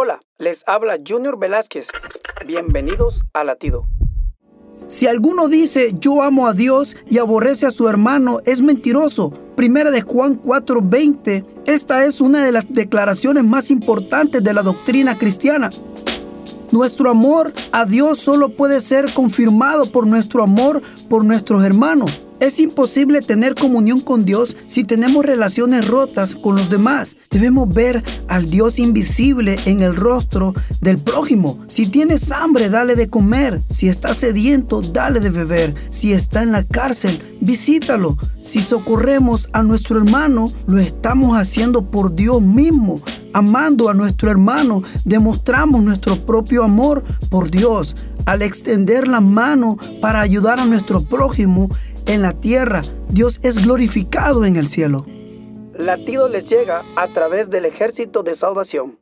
Hola, les habla Junior Velázquez. Bienvenidos a Latido. Si alguno dice yo amo a Dios y aborrece a su hermano, es mentiroso. Primera de Juan 4:20. Esta es una de las declaraciones más importantes de la doctrina cristiana. Nuestro amor a Dios solo puede ser confirmado por nuestro amor por nuestros hermanos. Es imposible tener comunión con Dios si tenemos relaciones rotas con los demás. Debemos ver al Dios invisible en el rostro del prójimo. Si tienes hambre, dale de comer. Si está sediento, dale de beber. Si está en la cárcel, visítalo. Si socorremos a nuestro hermano, lo estamos haciendo por Dios mismo. Amando a nuestro hermano, demostramos nuestro propio amor por Dios. Al extender la mano para ayudar a nuestro prójimo, en la tierra, Dios es glorificado en el cielo. Latido les llega a través del ejército de salvación.